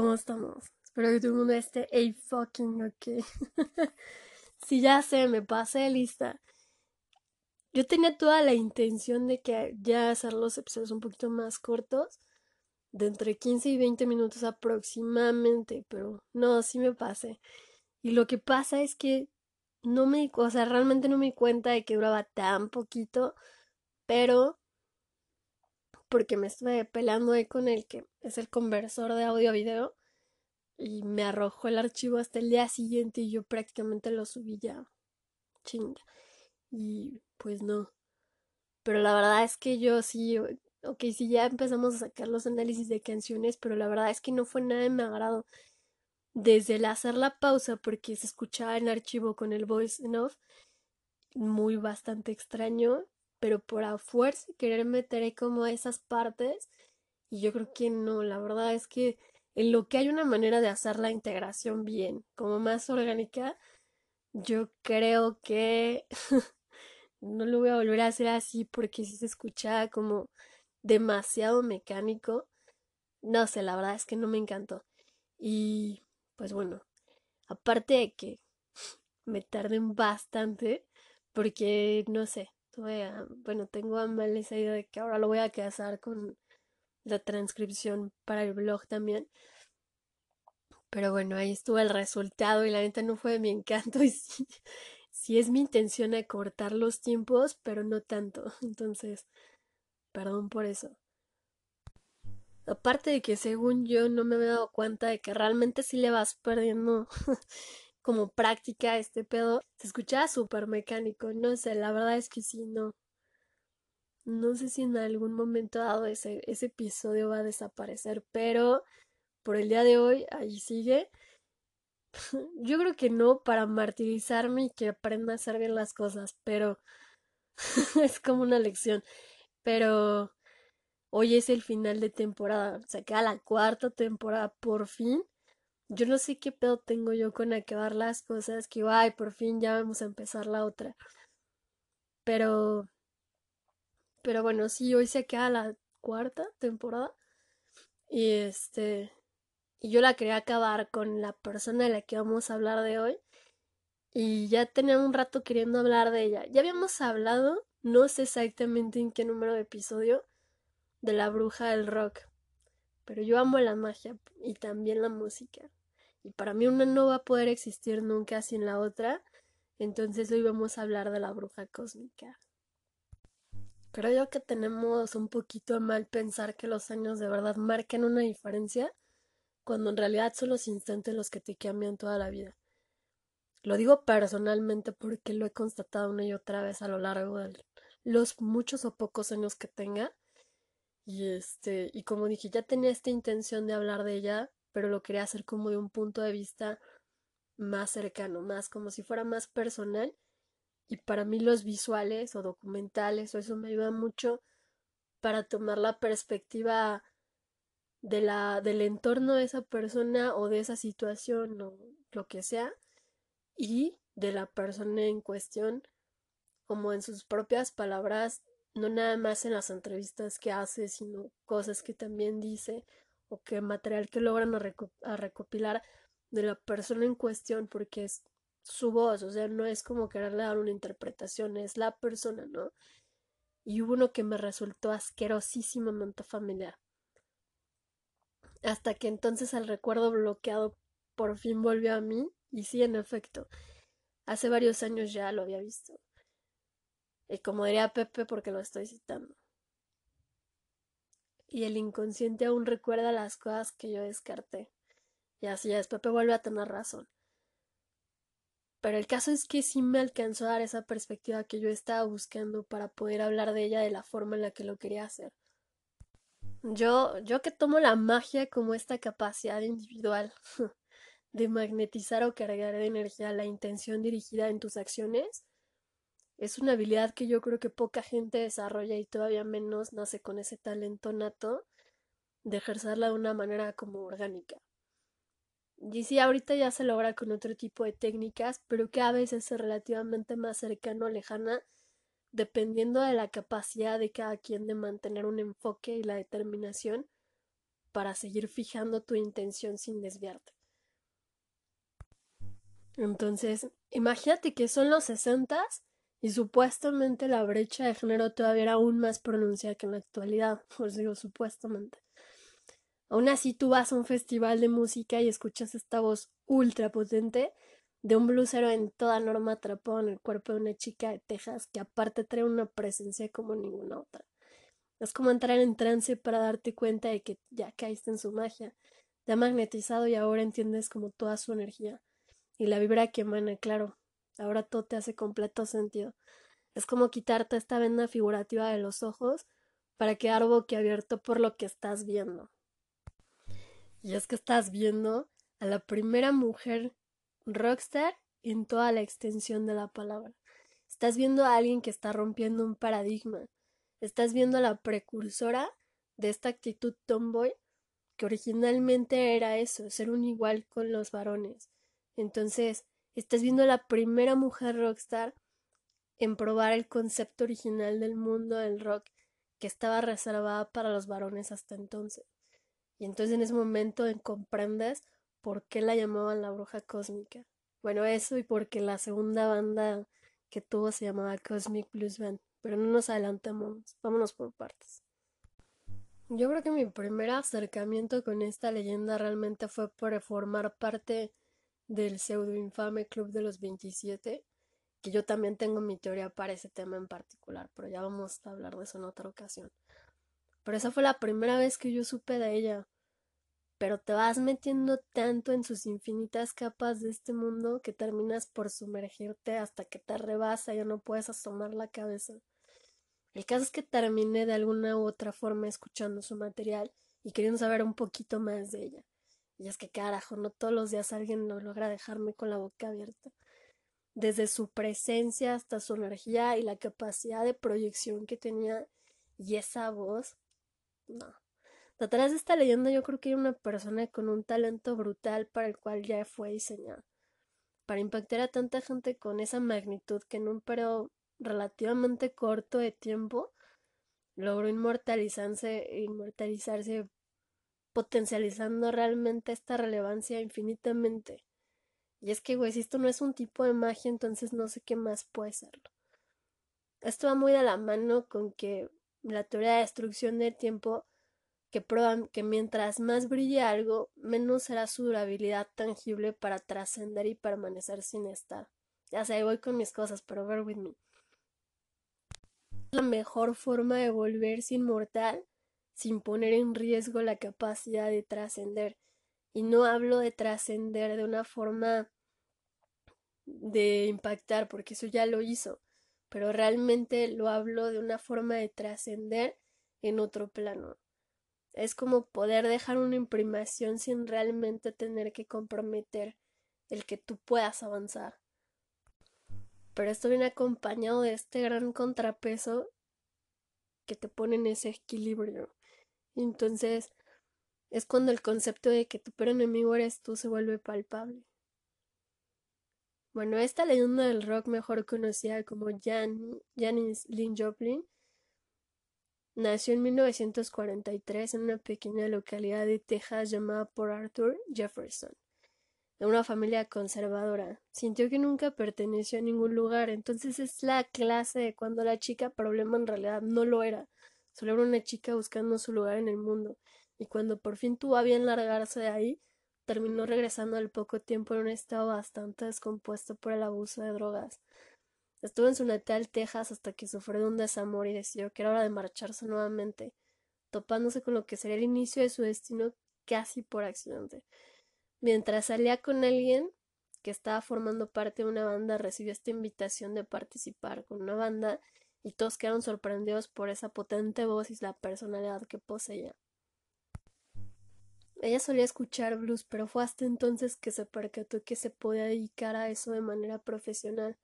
¿Cómo estamos? Espero que todo el mundo esté a fucking ok. si ya sé, me pasé de lista. Yo tenía toda la intención de que ya hacer los episodios un poquito más cortos, de entre 15 y 20 minutos aproximadamente, pero no, sí me pasé. Y lo que pasa es que no me, o sea, realmente no me di cuenta de que duraba tan poquito, pero porque me estuve peleando ahí con el que es el conversor de audio-video y me arrojó el archivo hasta el día siguiente y yo prácticamente lo subí ya. Chinga. Y pues no. Pero la verdad es que yo sí, ok, sí ya empezamos a sacar los análisis de canciones, pero la verdad es que no fue nada de mi agrado. Desde el hacer la pausa, porque se escuchaba en archivo con el voice en off, muy bastante extraño, pero por a fuerza querer meter como esas partes y yo creo que no, la verdad es que en lo que hay una manera de hacer la integración bien, como más orgánica, yo creo que no lo voy a volver a hacer así porque si se escucha como demasiado mecánico. No sé, la verdad es que no me encantó. Y pues bueno, aparte de que me tarden bastante, porque no sé, bueno, tengo a mal esa idea de que ahora lo voy a casar con la transcripción para el blog también. Pero bueno, ahí estuvo el resultado y la neta no fue de mi encanto y sí, es mi intención acortar los tiempos, pero no tanto. Entonces, perdón por eso. Aparte de que según yo no me había dado cuenta de que realmente sí le vas perdiendo como práctica este pedo, se escuchaba súper mecánico, no sé, la verdad es que sí, no. No sé si en algún momento dado ese, ese episodio va a desaparecer, pero por el día de hoy ahí sigue. Yo creo que no para martirizarme y que aprenda a hacer bien las cosas, pero es como una lección. Pero hoy es el final de temporada, se queda la cuarta temporada por fin yo no sé qué pedo tengo yo con acabar las cosas, que ay, por fin ya vamos a empezar la otra. Pero, pero bueno, sí, hoy se acaba la cuarta temporada. Y este, y yo la quería acabar con la persona de la que vamos a hablar de hoy. Y ya tenía un rato queriendo hablar de ella. Ya habíamos hablado, no sé exactamente en qué número de episodio, de la bruja del rock. Pero yo amo la magia y también la música. Y para mí una no va a poder existir nunca sin la otra. Entonces hoy vamos a hablar de la bruja cósmica. Creo que tenemos un poquito a mal pensar que los años de verdad marcan una diferencia, cuando en realidad son los instantes los que te cambian toda la vida. Lo digo personalmente porque lo he constatado una y otra vez a lo largo de los muchos o pocos años que tenga. Y este, y como dije, ya tenía esta intención de hablar de ella, pero lo quería hacer como de un punto de vista más cercano, más como si fuera más personal. Y para mí los visuales o documentales o eso me ayuda mucho para tomar la perspectiva de la, del entorno de esa persona o de esa situación o lo que sea y de la persona en cuestión como en sus propias palabras no nada más en las entrevistas que hace sino cosas que también dice o qué material que logran a, recopilar de la persona en cuestión porque es su voz, o sea, no es como quererle dar una interpretación, es la persona, ¿no? Y hubo uno que me resultó asquerosísimamente familiar. Hasta que entonces el recuerdo bloqueado por fin volvió a mí, y sí, en efecto, hace varios años ya lo había visto. Y como diría Pepe, porque lo estoy citando y el inconsciente aún recuerda las cosas que yo descarté. Y así es, Pepe vuelve a tener razón. Pero el caso es que sí me alcanzó a dar esa perspectiva que yo estaba buscando para poder hablar de ella de la forma en la que lo quería hacer. Yo, yo que tomo la magia como esta capacidad individual de magnetizar o cargar de energía la intención dirigida en tus acciones, es una habilidad que yo creo que poca gente desarrolla y todavía menos nace con ese talento nato de ejercerla de una manera como orgánica. Y sí, ahorita ya se logra con otro tipo de técnicas, pero que a veces es relativamente más cercano o lejana, dependiendo de la capacidad de cada quien de mantener un enfoque y la determinación para seguir fijando tu intención sin desviarte. Entonces, imagínate que son los sesentas y supuestamente la brecha de género todavía era aún más pronunciada que en la actualidad, os digo supuestamente. Aún así tú vas a un festival de música y escuchas esta voz ultra potente de un blusero en toda norma atrapado en el cuerpo de una chica de Texas que aparte trae una presencia como ninguna otra. Es como entrar en trance para darte cuenta de que ya caíste en su magia, te ha magnetizado y ahora entiendes como toda su energía y la vibra que emana, claro, ahora todo te hace completo sentido. Es como quitarte esta venda figurativa de los ojos para quedar boquiabierto por lo que estás viendo. Y es que estás viendo a la primera mujer rockstar en toda la extensión de la palabra. Estás viendo a alguien que está rompiendo un paradigma. Estás viendo a la precursora de esta actitud tomboy que originalmente era eso, ser un igual con los varones. Entonces, estás viendo a la primera mujer rockstar en probar el concepto original del mundo del rock que estaba reservada para los varones hasta entonces. Y entonces en ese momento comprendes por qué la llamaban la bruja cósmica. Bueno, eso y porque la segunda banda que tuvo se llamaba Cosmic Blues Band. Pero no nos adelantemos, vámonos por partes. Yo creo que mi primer acercamiento con esta leyenda realmente fue por formar parte del pseudo infame Club de los 27, que yo también tengo mi teoría para ese tema en particular, pero ya vamos a hablar de eso en otra ocasión. Pero esa fue la primera vez que yo supe de ella. Pero te vas metiendo tanto en sus infinitas capas de este mundo que terminas por sumergirte hasta que te rebasa y ya no puedes asomar la cabeza. El caso es que terminé de alguna u otra forma escuchando su material y queriendo saber un poquito más de ella. Y es que carajo, no todos los días alguien no logra dejarme con la boca abierta. Desde su presencia hasta su energía y la capacidad de proyección que tenía y esa voz no. Detrás de esta leyenda yo creo que hay una persona con un talento brutal para el cual ya fue diseñado. Para impactar a tanta gente con esa magnitud que en un periodo relativamente corto de tiempo logró inmortalizarse, inmortalizarse potencializando realmente esta relevancia infinitamente. Y es que, güey, si esto no es un tipo de magia, entonces no sé qué más puede serlo. Esto va muy de la mano con que la teoría de destrucción del tiempo que prueban que mientras más brille algo, menos será su durabilidad tangible para trascender y permanecer sin estar. Ya sé, voy con mis cosas, pero bear with me. La mejor forma de volverse inmortal sin poner en riesgo la capacidad de trascender. Y no hablo de trascender de una forma de impactar, porque eso ya lo hizo, pero realmente lo hablo de una forma de trascender en otro plano. Es como poder dejar una imprimación sin realmente tener que comprometer el que tú puedas avanzar. Pero esto viene acompañado de este gran contrapeso que te pone en ese equilibrio. Entonces es cuando el concepto de que tu peor enemigo eres tú se vuelve palpable. Bueno, esta leyenda del rock mejor conocida como Jan, Lynn Joplin nació en 1943 en una pequeña localidad de Texas llamada por Arthur Jefferson, de una familia conservadora. Sintió que nunca perteneció a ningún lugar, entonces es la clase de cuando la chica problema en realidad no lo era, solo una chica buscando su lugar en el mundo, y cuando por fin tuvo a bien largarse de ahí, terminó regresando al poco tiempo en un estado bastante descompuesto por el abuso de drogas. Estuvo en su natal Texas hasta que sufrió de un desamor y decidió que era hora de marcharse nuevamente, topándose con lo que sería el inicio de su destino casi por accidente. Mientras salía con alguien que estaba formando parte de una banda, recibió esta invitación de participar con una banda y todos quedaron sorprendidos por esa potente voz y la personalidad que poseía. Ella solía escuchar blues, pero fue hasta entonces que se percató que se podía dedicar a eso de manera profesional.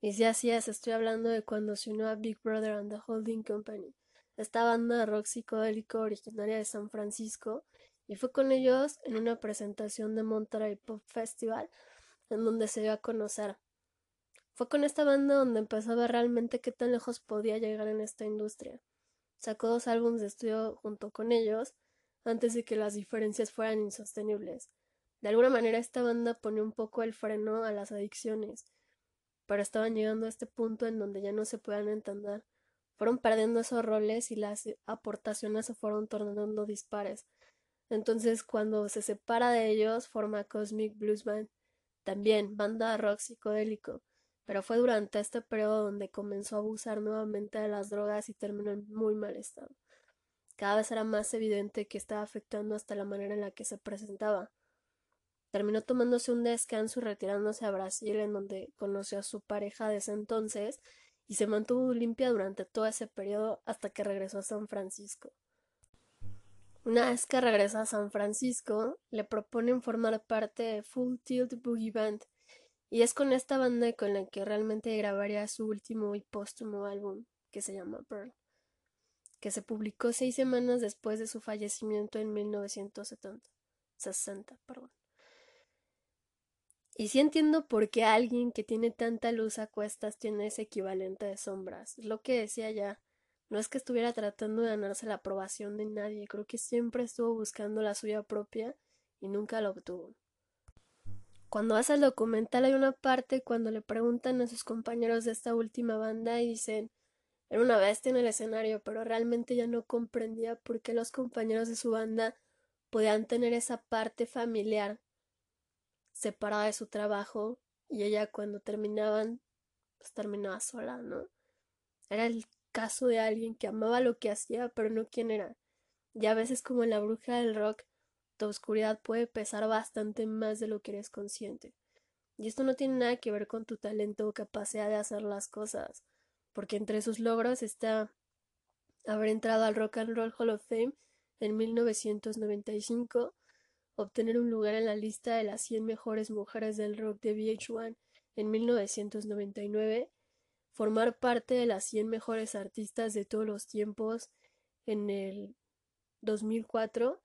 Y si así es, estoy hablando de cuando se unió a Big Brother and the Holding Company, esta banda de rock psicodélico originaria de San Francisco, y fue con ellos en una presentación de Monterey Pop Festival, en donde se dio a conocer. Fue con esta banda donde empezó a ver realmente qué tan lejos podía llegar en esta industria. Sacó dos álbumes de estudio junto con ellos, antes de que las diferencias fueran insostenibles. De alguna manera esta banda pone un poco el freno a las adicciones, pero estaban llegando a este punto en donde ya no se podían entender. Fueron perdiendo esos roles y las aportaciones se fueron tornando dispares. Entonces, cuando se separa de ellos, forma Cosmic Blues Band, también banda rock psicodélico, pero fue durante este periodo donde comenzó a abusar nuevamente de las drogas y terminó en muy mal estado. Cada vez era más evidente que estaba afectando hasta la manera en la que se presentaba. Terminó tomándose un descanso y retirándose a Brasil, en donde conoció a su pareja de ese entonces y se mantuvo limpia durante todo ese periodo hasta que regresó a San Francisco. Una vez que regresa a San Francisco, le proponen formar parte de Full Tilt Boogie Band, y es con esta banda con la que realmente grabaría su último y póstumo álbum, que se llama Pearl, que se publicó seis semanas después de su fallecimiento en 1970. 60, perdón. Y sí entiendo por qué alguien que tiene tanta luz a cuestas tiene ese equivalente de sombras. Es lo que decía ya. No es que estuviera tratando de ganarse la aprobación de nadie, creo que siempre estuvo buscando la suya propia y nunca la obtuvo. Cuando hace el documental hay una parte cuando le preguntan a sus compañeros de esta última banda y dicen era una bestia en el escenario, pero realmente ya no comprendía por qué los compañeros de su banda podían tener esa parte familiar separada de su trabajo y ella cuando terminaban, pues terminaba sola, ¿no? Era el caso de alguien que amaba lo que hacía, pero no quién era. Y a veces como en la bruja del rock, tu oscuridad puede pesar bastante más de lo que eres consciente. Y esto no tiene nada que ver con tu talento o capacidad de hacer las cosas, porque entre sus logros está haber entrado al Rock and Roll Hall of Fame en 1995 obtener un lugar en la lista de las 100 mejores mujeres del rock de VH1 en 1999, formar parte de las 100 mejores artistas de todos los tiempos en el 2004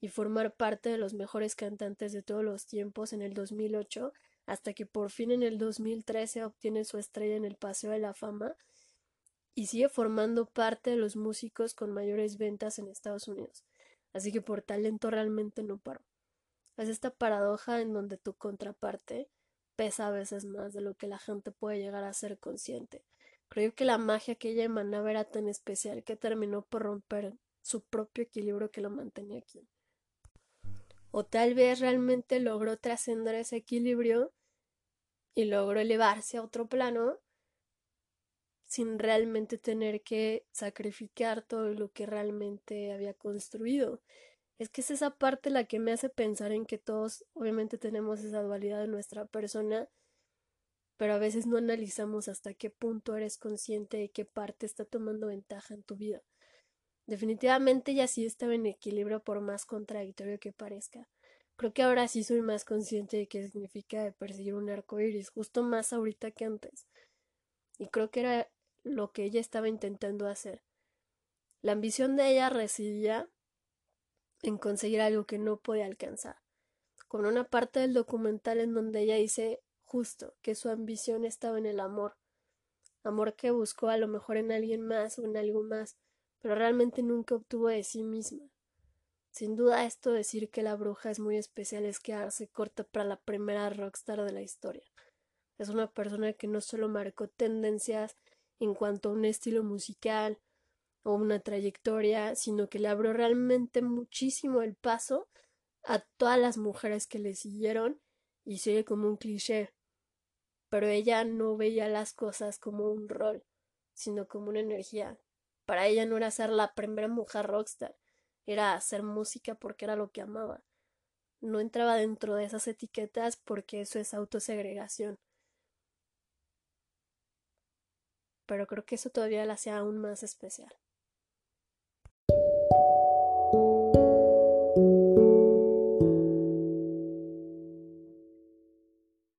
y formar parte de los mejores cantantes de todos los tiempos en el 2008 hasta que por fin en el 2013 obtiene su estrella en el Paseo de la Fama y sigue formando parte de los músicos con mayores ventas en Estados Unidos. Así que por talento realmente no paró. Es esta paradoja en donde tu contraparte pesa a veces más de lo que la gente puede llegar a ser consciente. Creo que la magia que ella emanaba era tan especial que terminó por romper su propio equilibrio que lo mantenía aquí. O tal vez realmente logró trascender ese equilibrio y logró elevarse a otro plano sin realmente tener que sacrificar todo lo que realmente había construido. Es que es esa parte la que me hace pensar en que todos obviamente tenemos esa dualidad en nuestra persona, pero a veces no analizamos hasta qué punto eres consciente de qué parte está tomando ventaja en tu vida. Definitivamente ya sí estaba en equilibrio por más contradictorio que parezca. Creo que ahora sí soy más consciente de qué significa perseguir un arco iris, justo más ahorita que antes. Y creo que era lo que ella estaba intentando hacer. La ambición de ella residía en conseguir algo que no puede alcanzar. Con una parte del documental en donde ella dice justo que su ambición estaba en el amor, amor que buscó a lo mejor en alguien más o en algo más, pero realmente nunca obtuvo de sí misma. Sin duda esto decir que la bruja es muy especial es quedarse corta para la primera rockstar de la historia. Es una persona que no solo marcó tendencias en cuanto a un estilo musical, o una trayectoria, sino que le abrió realmente muchísimo el paso a todas las mujeres que le siguieron y se como un cliché. Pero ella no veía las cosas como un rol, sino como una energía. Para ella no era ser la primera mujer rockstar, era hacer música porque era lo que amaba. No entraba dentro de esas etiquetas porque eso es autosegregación. Pero creo que eso todavía la hacía aún más especial.